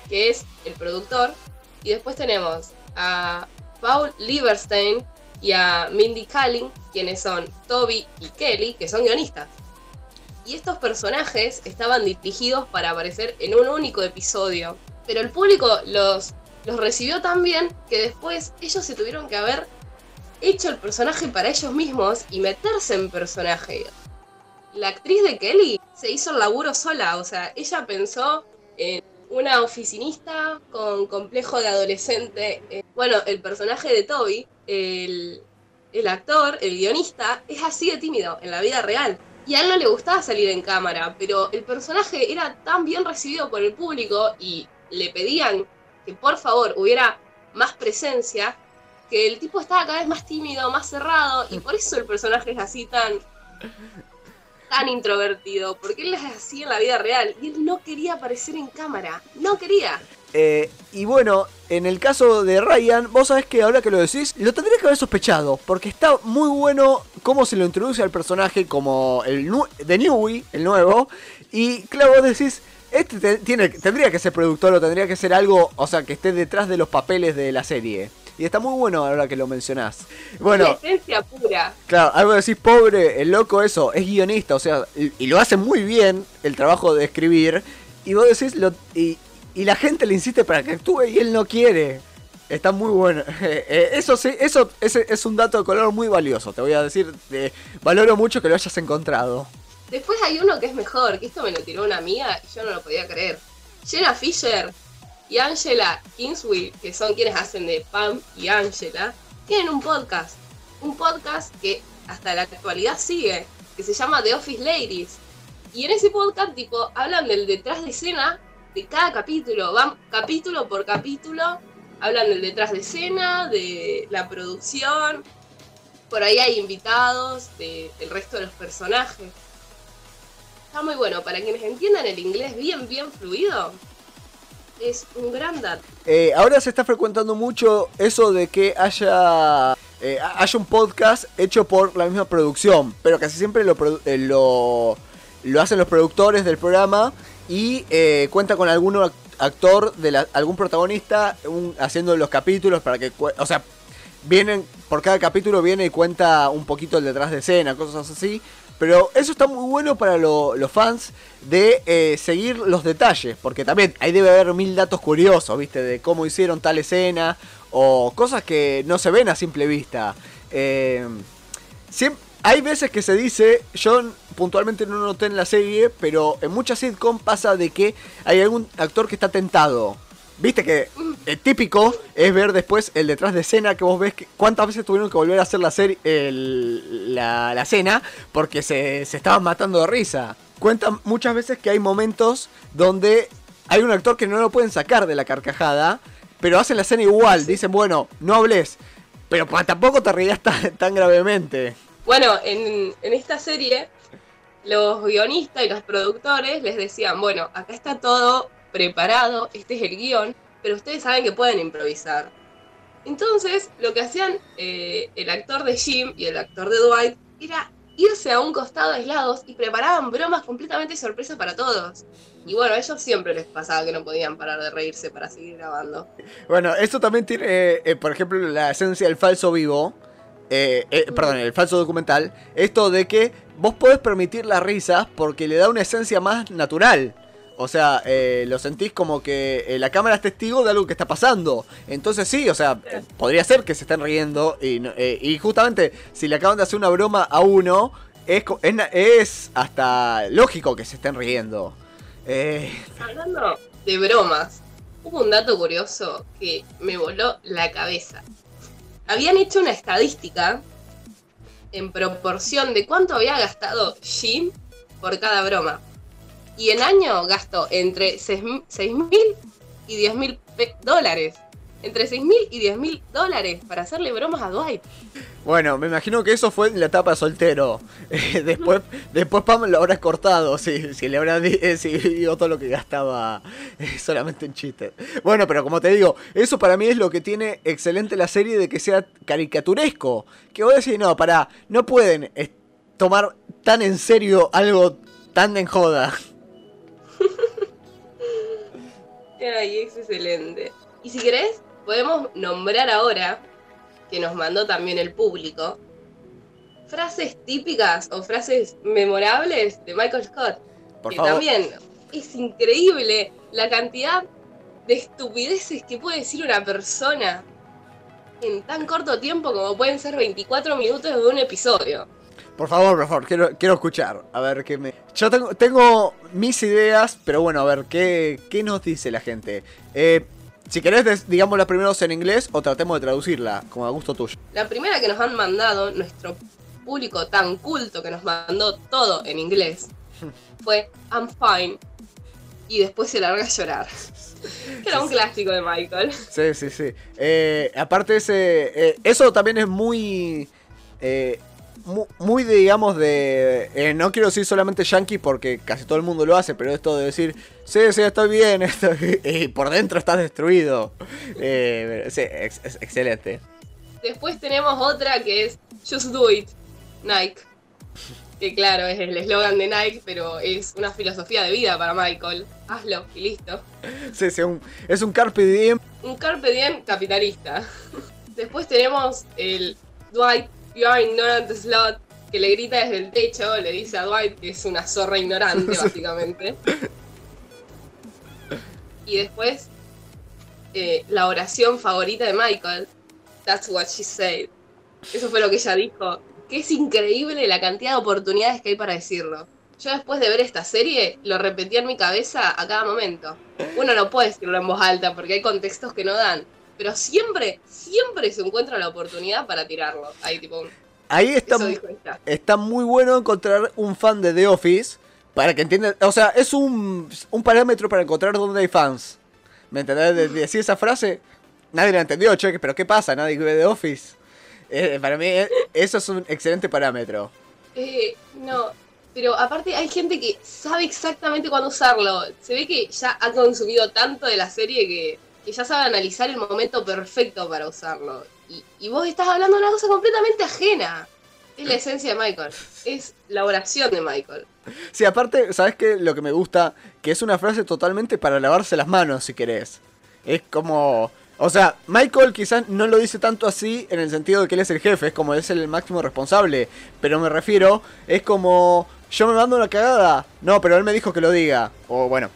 que es el productor. Y después tenemos a Paul Lieberstein y a Mindy Kaling, quienes son Toby y Kelly, que son guionistas. Y estos personajes estaban dirigidos para aparecer en un único episodio. Pero el público los, los recibió tan bien que después ellos se tuvieron que haber hecho el personaje para ellos mismos y meterse en personaje. La actriz de Kelly se hizo el laburo sola, o sea, ella pensó en una oficinista con complejo de adolescente. Eh, bueno, el personaje de Toby, el, el actor, el guionista, es así de tímido en la vida real. Y a él no le gustaba salir en cámara, pero el personaje era tan bien recibido por el público y le pedían que por favor hubiera más presencia, que el tipo estaba cada vez más tímido, más cerrado, y por eso el personaje es así tan tan introvertido, porque él es así en la vida real y él no quería aparecer en cámara, no quería. Eh, y bueno, en el caso de Ryan, vos sabés que ahora que lo decís, lo tendría que haber sospechado, porque está muy bueno cómo se lo introduce al personaje como el de Newey, el nuevo, y claro, vos decís, este tiene, tendría que ser productor o tendría que ser algo, o sea, que esté detrás de los papeles de la serie. Y está muy bueno ahora que lo mencionás. Bueno. esencia pura. Claro, algo decís, pobre, el loco eso, es guionista, o sea, y, lo hace muy bien el trabajo de escribir. Y vos decís, lo, y, la gente le insiste para que actúe y él no quiere. Está muy bueno. <laughs> Eh, eso sí, eso es un dato de color muy valioso. Te voy a decir, valoro mucho que lo hayas encontrado. Después hay uno que es mejor, que esto me lo tiró una amiga y yo no lo podía creer. Jenna Fisher y Angela Kingswell, que son quienes hacen de Pam y Angela, tienen un podcast. Un podcast que hasta la actualidad sigue, que se llama The Office Ladies. Y en ese podcast, tipo, hablan del detrás de escena de cada capítulo. Van capítulo por capítulo, hablan del detrás de escena, de la producción. Por ahí hay invitados del resto de los personajes. Está muy bueno. Para quienes entiendan el inglés bien, bien fluido, es un gran dato. Eh, ahora se está frecuentando mucho eso de que haya, eh, haya un podcast hecho por la misma producción, pero casi siempre lo, eh, lo, hacen los productores del programa y cuenta con algún actor, de algún protagonista haciendo los capítulos para que, o sea, vienen, por cada capítulo viene y cuenta un poquito el detrás de escena, cosas así. Pero eso está muy bueno para los fans de eh, seguir los detalles, porque también ahí debe haber mil datos curiosos, ¿viste? De cómo hicieron tal escena o cosas que no se ven a simple vista. Eh, hay veces que se dice, yo puntualmente no noté en la serie, pero en muchas sitcom pasa de que hay algún actor que está tentado Viste que el típico es ver después el detrás de escena que vos ves que cuántas veces tuvieron que volver a hacer la serie la, la escena porque se, se estaban matando de risa. Cuentan muchas veces que hay momentos donde hay un actor que no lo pueden sacar de la carcajada, pero hacen la escena igual. Dicen, bueno, no hables, pero tampoco te rías tan, gravemente. Bueno, en, en esta serie, los guionistas y los productores les decían, bueno, acá está todo preparado, este es el guion, pero ustedes saben que pueden improvisar. Entonces, lo que hacían eh, el actor de Jim y el actor de Dwight era irse a un costado aislados y preparaban bromas completamente sorpresas para todos. Y bueno, a ellos siempre les pasaba que no podían parar de reírse para seguir grabando. Bueno, esto también tiene, eh, eh, por ejemplo, la esencia del falso vivo. perdón, el falso documental. Esto de que vos podés permitir las risas porque le da una esencia más natural. O sea, eh, lo sentís como que eh, la cámara es testigo de algo que está pasando. Entonces sí, o sea, podría ser que se estén riendo. Y, eh, y justamente, si le acaban de hacer una broma a uno, es, es, hasta lógico que se estén riendo. Hablando de bromas, hubo un dato curioso que me voló la cabeza. Habían hecho una estadística en proporción de cuánto había gastado Jim por cada broma. Y en año gastó entre 6 mil y 10 mil dólares. Entre 6 mil y 10 mil dólares para hacerle bromas a Dwight. Bueno, me imagino que eso fue en la etapa soltero. <laughs> Eh, después, después Pam lo habrá cortado, si, si le habrá dicho todo lo que gastaba eh, solamente en chistes. Bueno, pero como te digo, eso para mí es lo que tiene excelente la serie de que sea caricaturesco. Que vos decís, no, para, no pueden tomar tan en serio algo tan en joda. Ay, es excelente. Y si querés, podemos nombrar ahora, que nos mandó también el público, frases típicas o frases memorables de Michael Scott. Por que favor. también es increíble la cantidad de estupideces que puede decir una persona en tan corto tiempo como pueden ser 24 minutos de un episodio. Por favor, por favor, quiero, quiero escuchar. A ver qué me. Yo tengo, tengo mis ideas, pero bueno, a ver, ¿qué, qué nos dice la gente? Eh, si querés, digámosla primero en inglés o tratemos de traducirla, como a gusto tuyo. La primera que nos han mandado, nuestro público tan culto que nos mandó todo en inglés, <laughs> fue I'm fine. Y después se larga a llorar. Que <laughs> era un clásico de Michael. Sí, sí, sí. Eh, aparte, ese, eh, eso también es muy. eh, mu- muy, de, digamos, de. eh, no quiero decir solamente yankee porque casi todo el mundo lo hace, pero esto de decir, sí, sí, estoy bien, <laughs> estoy- y por dentro estás destruido. Eh, sí, es excelente. Después tenemos otra que es Just Do It, Nike. Que claro, es el eslogan de Nike, pero es una filosofía de vida para Michael. Hazlo y listo. Sí, sí, un- es un carpe diem. Un carpe diem capitalista. Después tenemos el Dwight, you are ignorant slot, que le grita desde el techo, le dice a Dwight que es una zorra ignorante, <laughs> básicamente. Y después, eh, la oración favorita de Michael, That's what she said. Eso fue lo que ella dijo. Que es increíble la cantidad de oportunidades que hay para decirlo. Yo después de ver esta serie, lo repetía en mi cabeza a cada momento. Uno no puede decirlo en voz alta porque hay contextos que no dan. Pero siempre, siempre se encuentra la oportunidad para tirarlo. Ahí tipo, Ahí está, está muy bueno encontrar un fan de The Office para que entiendan. O sea, es un, un parámetro para encontrar dónde hay fans. ¿Me entendés? De, de decir esa frase, nadie la entendió, che, pero ¿qué pasa? Nadie ve The Office. Eh, para mí, eh, eso es un excelente parámetro. Eh, no, pero aparte hay gente que sabe exactamente cuándo usarlo. Se ve que ya ha consumido tanto de la serie que, que ya sabe analizar el momento perfecto para usarlo. Y, y vos estás hablando de una cosa completamente ajena. Es la esencia de Michael. Es la oración de Michael. Sí, aparte, ¿sabes qué? Lo que me gusta, que es una frase totalmente para lavarse las manos, si querés. Es como... O sea, Michael quizás no lo dice tanto así en el sentido de que él es el jefe, es como es el máximo responsable. Pero me refiero, es como... Yo me mando una cagada. No, pero él me dijo que lo diga. O bueno,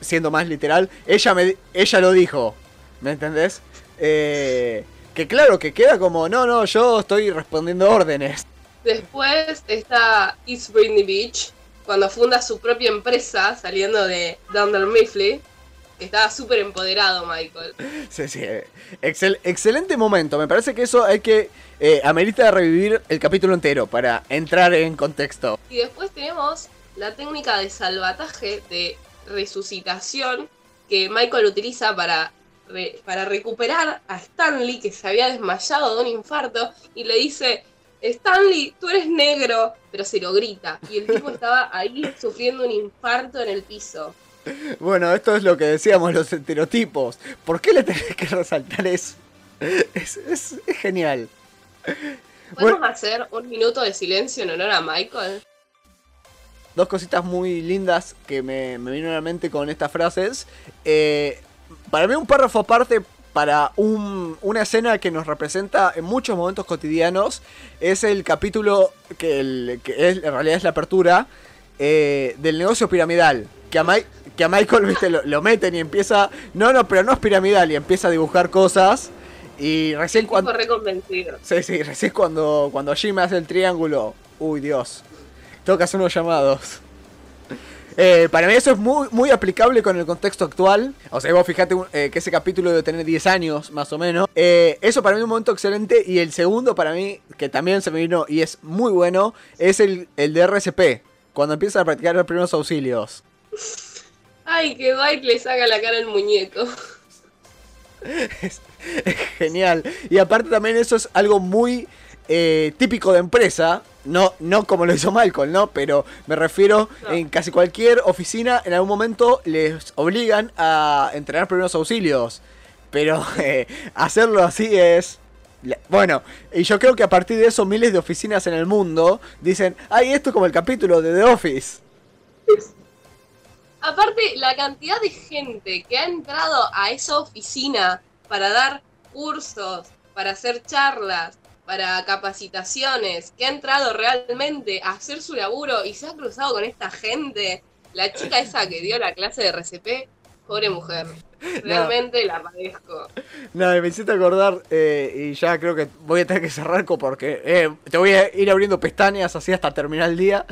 siendo más literal, ella, me, ella lo dijo. ¿Me entendés? Eh, que claro, que queda como, no, no, yo estoy respondiendo órdenes. Después está East Britney Beach, cuando funda su propia empresa saliendo de Dunder Mifflin. que Estaba súper empoderado Michael. Sí, sí. eh, excel- excelente momento. Me parece que eso hay que. Eh, amerita revivir el capítulo entero para entrar en contexto. Y después tenemos la técnica de salvataje, de resucitación, que Michael utiliza para, re- para recuperar a Stanley, que se había desmayado de un infarto, y le dice, Stanley, tú eres negro, pero se lo grita. Y el tipo estaba ahí <laughs> sufriendo un infarto en el piso. Bueno, esto es lo que decíamos, los estereotipos. ¿Por qué le tenés que resaltar eso? Es, es- es genial. ¿Podemos Bueno. hacer un minuto de silencio en honor a Michael? Dos cositas muy lindas que me, me vinieron a la mente con estas frases. Eh, para mí un párrafo aparte para un- una escena que nos representa en muchos momentos cotidianos es el capítulo que, el- que es, en realidad es la apertura eh, del negocio piramidal. Que a, Mi- que a Michael <laughs> ¿viste? Lo, lo meten y empieza... No, no, pero no es piramidal y empieza a dibujar cosas. Y recién cuando... Sí, sí, recién cuando, cuando Jim hace el triángulo. Uy, Dios. Tengo que hacer unos llamados. Eh, para mí eso es muy, muy aplicable con el contexto actual. O sea, vos fijate eh, que ese capítulo debe tener 10 años, más o menos. Eh, eso para mí es un momento excelente. Y el segundo para mí, que también se me vino y es muy bueno, es el, el de RCP. Cuando empiezan a practicar los primeros auxilios. Ay, que Dwight le saca la cara al muñeco. <laughs> Es, es genial. Y aparte también eso es algo muy eh, típico de empresa. No, no como lo hizo Michael, ¿no? Pero me refiero No. en casi cualquier oficina en algún momento les obligan a entrenar primeros auxilios. Pero <laughs> eh, hacerlo así es Bueno, y yo creo que a partir de eso miles de oficinas en el mundo dicen, ay, esto es como el capítulo de The Office. Aparte, la cantidad de gente que ha entrado a esa oficina para dar cursos, para hacer charlas, para capacitaciones, que ha entrado realmente a hacer su laburo y se ha cruzado con esta gente. La chica esa que dio la clase de RCP, pobre mujer. <laughs> Realmente la padezco. Nada, me hiciste acordar eh, y ya creo que voy a tener que cerrar porque eh, te voy a ir abriendo pestañas así hasta terminar el día.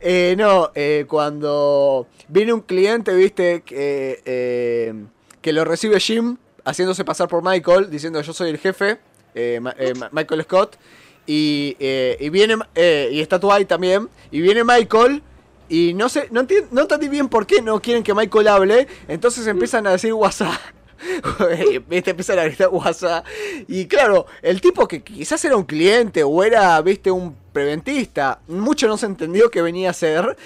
Eh, no, eh, cuando viene un cliente, viste, que, eh, que lo recibe Jim haciéndose pasar por Michael, diciendo yo soy el jefe, eh, eh, Michael Scott, y, eh, viene, y está Dwight también, y viene Michael, y no sé, no, enti- no entendí bien por qué no quieren que Michael hable, entonces empiezan a decir WhatsApp. <laughs> viste, empiezan a gritar WhatsApp. Y claro, el tipo que quizás era un cliente o era, viste, un preventista, mucho no se entendió que venía a ser.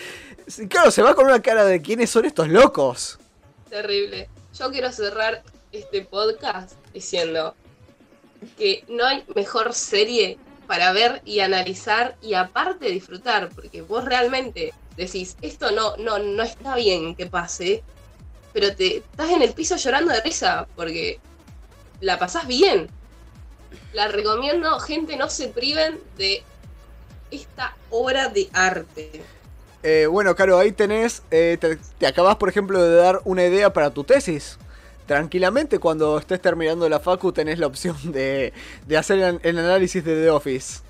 Claro, se va con una cara de quiénes son estos locos. Terrible. Yo quiero cerrar este podcast diciendo que no hay mejor serie para ver y analizar y aparte disfrutar, porque vos realmente decís, esto no, no, no está bien que pase, pero te estás en el piso llorando de risa, porque la pasás bien. La recomiendo, gente, no se priven de esta obra de arte. Eh, bueno, Caro, ahí tenés, eh, te, te acabas, por ejemplo, de dar una idea para tu tesis. Tranquilamente, cuando estés terminando la facu, tenés la opción de, de hacer el, análisis de The Office.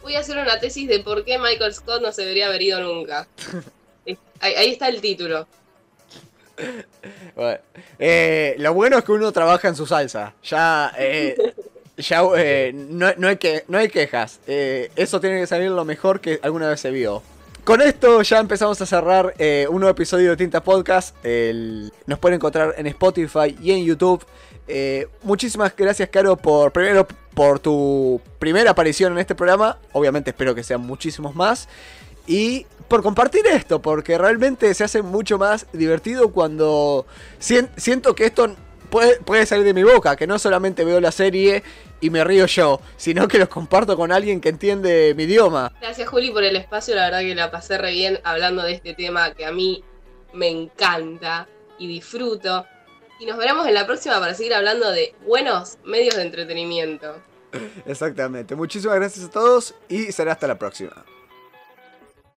Voy a hacer una tesis de por qué Michael Scott no se debería haber ido nunca. <laughs> Ahí, ahí está el título. Bueno, eh, lo bueno es que uno trabaja en su salsa. Ya, eh, <laughs> ya eh, no, no hay que, no hay quejas. Eh, eso tiene que salir lo mejor que alguna vez se vio. Con esto ya empezamos a cerrar eh, un nuevo episodio de Tinta Podcast. Nos pueden encontrar en Spotify y en YouTube. Eh, muchísimas gracias, Caro, por primero por tu primera aparición en este programa. Obviamente espero que sean muchísimos más. Y por compartir esto, porque realmente se hace mucho más divertido cuando sien- siento que esto puede, puede salir de mi boca, que no solamente veo la serie y me río yo, sino que los comparto con alguien que entiende mi idioma. Gracias Juli por el espacio, la verdad que la pasé re bien hablando de este tema que a mí me encanta y disfruto. Y nos veremos en la próxima para seguir hablando de buenos medios de entretenimiento. Exactamente. Muchísimas gracias a todos y será hasta la próxima.